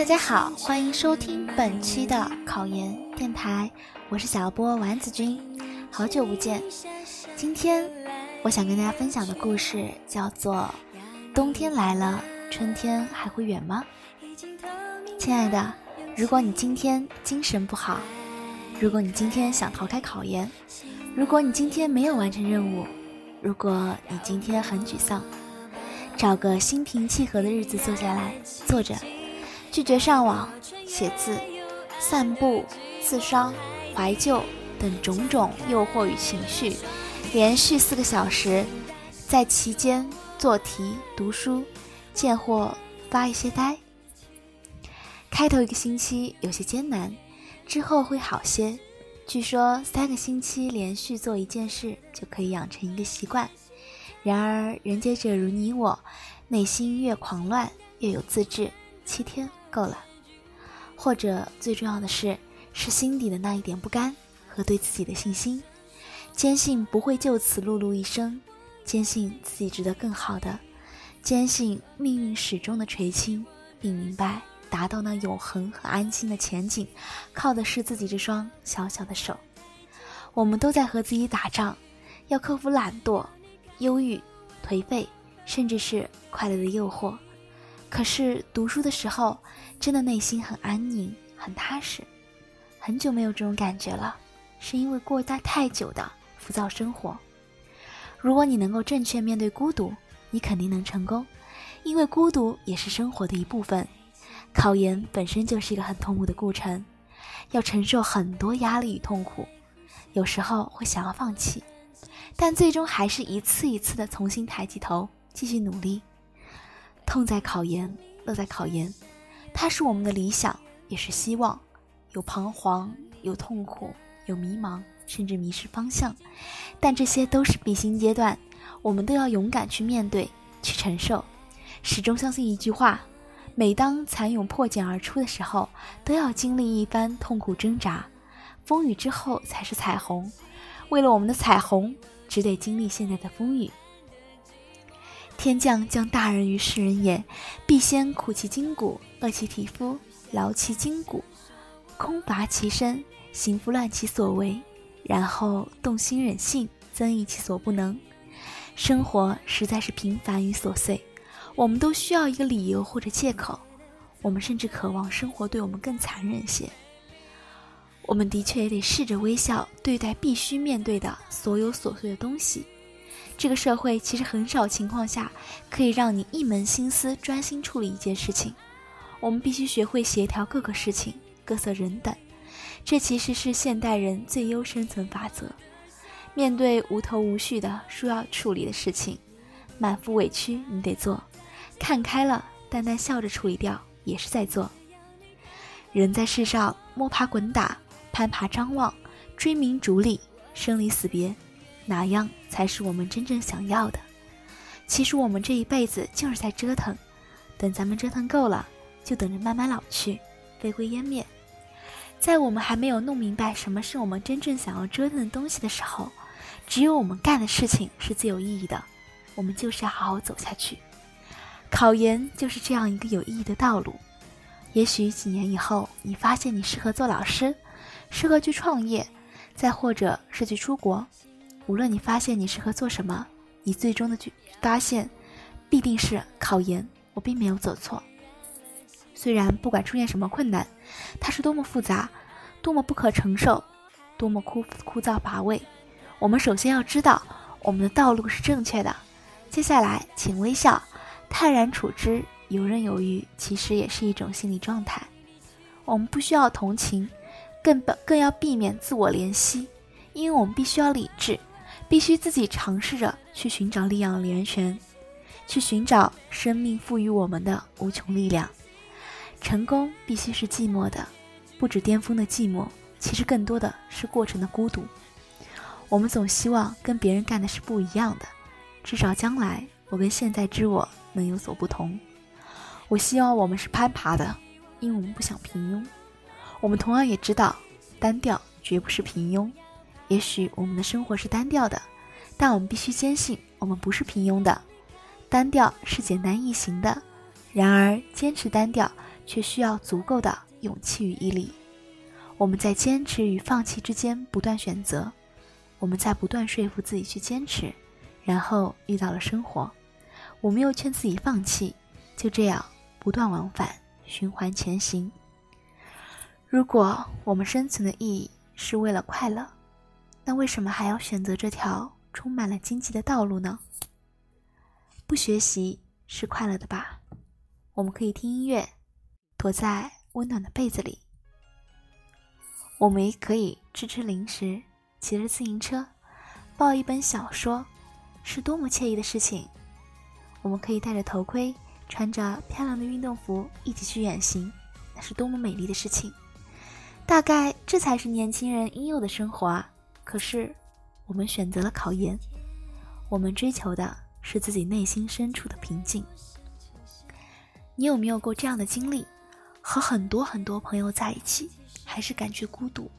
大家好，欢迎收听本期的考研电台，我是小波丸子君，好久不见。今天我想跟大家分享的故事叫做《冬天来了，春天还会远吗》。亲爱的，如果你今天精神不好，如果你今天想逃开考研，如果你今天没有完成任务，如果你今天很沮丧，找个心平气和的日子坐下来，坐着。拒绝上网、写字、散步、自伤、怀旧等种种诱惑与情绪，连续四个小时，在其间做题、读书、见或发一些呆。开头一个星期有些艰难，之后会好些。据说三个星期连续做一件事就可以养成一个习惯。然而人杰者如你我，内心越狂乱越有自制，七天。够了，或者最重要的是，是心底的那一点不甘和对自己的信心，坚信不会就此碌碌一生，坚信自己值得更好的，坚信命运始终的垂青，并明白达到那永恒和安心的前景，靠的是自己这双小小的手。我们都在和自己打仗，要克服懒惰、忧郁、颓废，甚至是快乐的诱惑。可是读书的时候，真的内心很安宁、很踏实。很久没有这种感觉了，是因为过大太久的浮躁生活。如果你能够正确面对孤独，你肯定能成功，因为孤独也是生活的一部分。考研本身就是一个很痛苦的过程，要承受很多压力与痛苦，有时候会想要放弃，但最终还是一次一次的重新抬起头，继续努力。痛在考研，乐在考研，它是我们的理想，也是希望。有彷徨，有痛苦，有迷茫，甚至迷失方向，但这些都是必经阶段，我们都要勇敢去面对，去承受。始终相信一句话：每当蚕蛹破茧而出的时候，都要经历一番痛苦挣扎，风雨之后才是彩虹。为了我们的彩虹，只得经历现在的风雨。天将降大任于世人也，必先苦其筋骨，饿其体肤，劳其筋骨，空乏其身，行拂乱其所为，然后动心忍性，增益其所不能。生活实在是平凡与琐碎，我们都需要一个理由或者借口。我们甚至渴望生活对我们更残忍些。我们的确也得试着微笑对待必须面对的所有琐碎的东西。这个社会其实很少情况下可以让你一门心思专心处理一件事情，我们必须学会协调各个事情、各色人等，这其实是现代人最优生存法则。面对无头无绪的需要处理的事情，满腹委屈你得做，看开了，淡淡笑着处理掉也是在做。人在世上摸爬滚打、攀爬张望、追名逐利、生离死别。哪样才是我们真正想要的？其实我们这一辈子就是在折腾，等咱们折腾够了，就等着慢慢老去，飞灰烟灭。在我们还没有弄明白什么是我们真正想要折腾的东西的时候，只有我们干的事情是最有意义的。我们就是要好好走下去。考研就是这样一个有意义的道路。也许几年以后，你发现你适合做老师，适合去创业，再或者是去出国。无论你发现你适合做什么，你最终的去发现，必定是考研。我并没有走错。虽然不管出现什么困难，它是多么复杂，多么不可承受，多么枯枯燥乏味，我们首先要知道我们的道路是正确的。接下来，请微笑，泰然处之，游刃有余，其实也是一种心理状态。我们不需要同情，更不更要避免自我怜惜，因为我们必须要理智。必须自己尝试着去寻找力量的源泉，去寻找生命赋予我们的无穷力量。成功必须是寂寞的，不止巅峰的寂寞，其实更多的是过程的孤独。我们总希望跟别人干的是不一样的，至少将来我跟现在之我能有所不同。我希望我们是攀爬的，因为我们不想平庸。我们同样也知道，单调绝不是平庸。也许我们的生活是单调的，但我们必须坚信，我们不是平庸的。单调是简单易行的，然而坚持单调却需要足够的勇气与毅力。我们在坚持与放弃之间不断选择，我们在不断说服自己去坚持，然后遇到了生活，我们又劝自己放弃，就这样不断往返，循环前行。如果我们生存的意义是为了快乐，那为什么还要选择这条充满了荆棘的道路呢？不学习是快乐的吧？我们可以听音乐，躲在温暖的被子里；我们也可以吃吃零食，骑着自行车，抱一本小说，是多么惬意的事情！我们可以戴着头盔，穿着漂亮的运动服，一起去远行，那是多么美丽的事情！大概这才是年轻人应有的生活啊！可是，我们选择了考研，我们追求的。是自己内心深处的平静。你有没有过这样的经历？和很多很多朋友在一起，还是感觉孤独？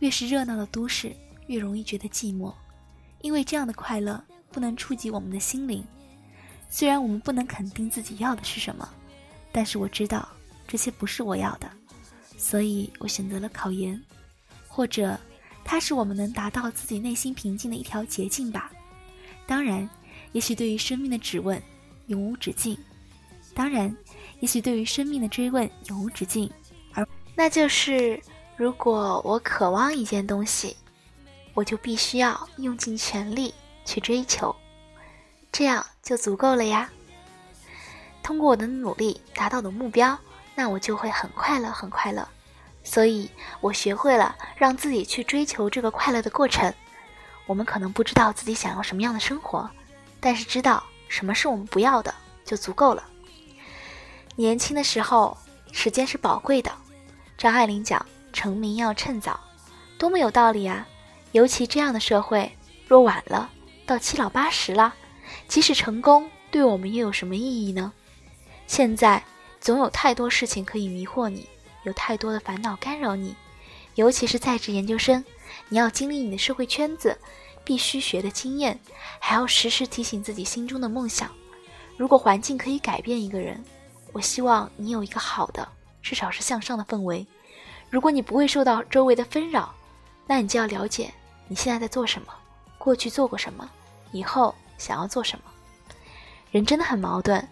越是热闹的都市，越容易觉得寂寞，因为这样的快乐不能触及我们的心灵。虽然我们不能肯定自己要的是什么，但是我知道这些不是我要的，所以我选择了考研，或者它是我们能达到自己内心平静的一条捷径吧。当然。也许对于生命的质问永无止境，当然，也许对于生命的追问永无止境，而那就是，如果我渴望一件东西，我就必须要用尽全力去追求，这样就足够了呀。通过我的努力达到的目标，那我就会很快乐，很快乐。所以我学会了让自己去追求这个快乐的过程。我们可能不知道自己想要什么样的生活。但是知道什么是我们不要的就足够了。年轻的时候，时间是宝贵的。张爱玲讲：“成名要趁早”，多么有道理啊！尤其这样的社会，若晚了，到七老八十了，即使成功，对我们又有什么意义呢？现在总有太多事情可以迷惑你，有太多的烦恼干扰你，尤其是在职研究生，你要经历你的社会圈子。必须学的经验，还要时时提醒自己心中的梦想。如果环境可以改变一个人，我希望你有一个好的，至少是向上的氛围。如果你不会受到周围的纷扰，那你就要了解你现在在做什么，过去做过什么，以后想要做什么。人真的很矛盾，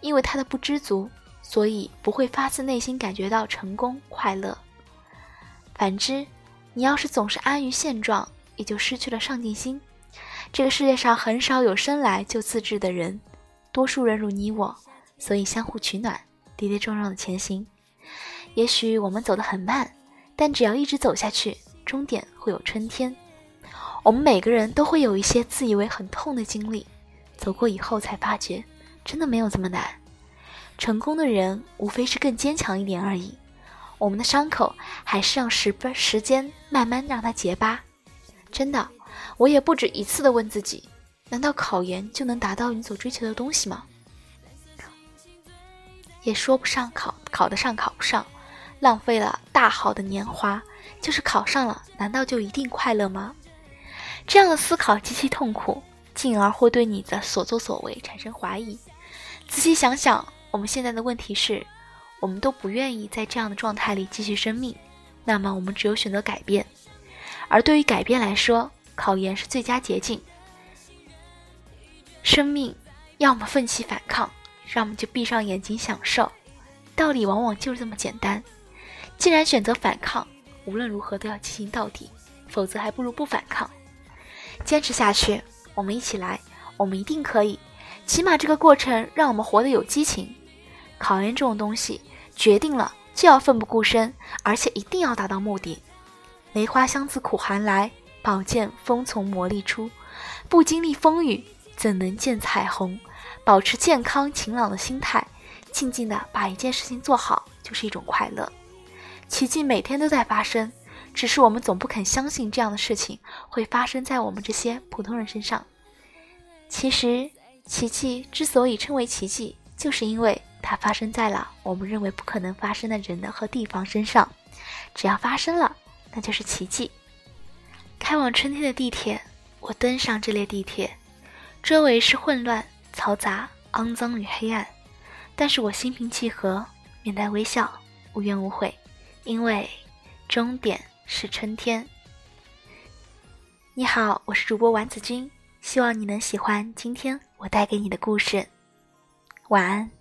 因为他的不知足，所以不会发自内心感觉到成功快乐。反之，你要是总是安于现状。也就失去了上进心。这个世界上很少有生来就自制的人，多数人如你我，所以相互取暖，跌跌撞撞的前行。也许我们走得很慢，但只要一直走下去，终点会有春天。我们每个人都会有一些自以为很痛的经历，走过以后才发觉，真的没有这么难。成功的人无非是更坚强一点而已。我们的伤口还是让时分时间慢慢让它结疤。真的，我也不止一次的问自己：难道考研就能达到你所追求的东西吗？也说不上考考得上考不上，浪费了大好的年华。就是考上了，难道就一定快乐吗？这样的思考极其痛苦，进而会对你的所作所为产生怀疑。仔细想想，我们现在的问题是，我们都不愿意在这样的状态里继续生命，那么我们只有选择改变。而对于改变来说，考研是最佳捷径。生命要么奋起反抗，要么就闭上眼睛享受。道理往往就是这么简单。既然选择反抗，无论如何都要进行到底，否则还不如不反抗。坚持下去，我们一起来，我们一定可以。起码这个过程让我们活得有激情。考研这种东西，决定了就要奋不顾身，而且一定要达到目的。梅花香自苦寒来，宝剑锋从磨砺出。不经历风雨，怎能见彩虹？保持健康晴朗的心态，静静的把一件事情做好，就是一种快乐。奇迹每天都在发生，只是我们总不肯相信这样的事情会发生在我们这些普通人身上。其实，奇迹之所以称为奇迹，就是因为它发生在了我们认为不可能发生的人的和地方身上。只要发生了，那就是奇迹。开往春天的地铁，我登上这列地铁，周围是混乱、嘈杂、肮脏与黑暗，但是我心平气和，面带微笑，无怨无悔，因为终点是春天。你好，我是主播丸子君，希望你能喜欢今天我带给你的故事。晚安。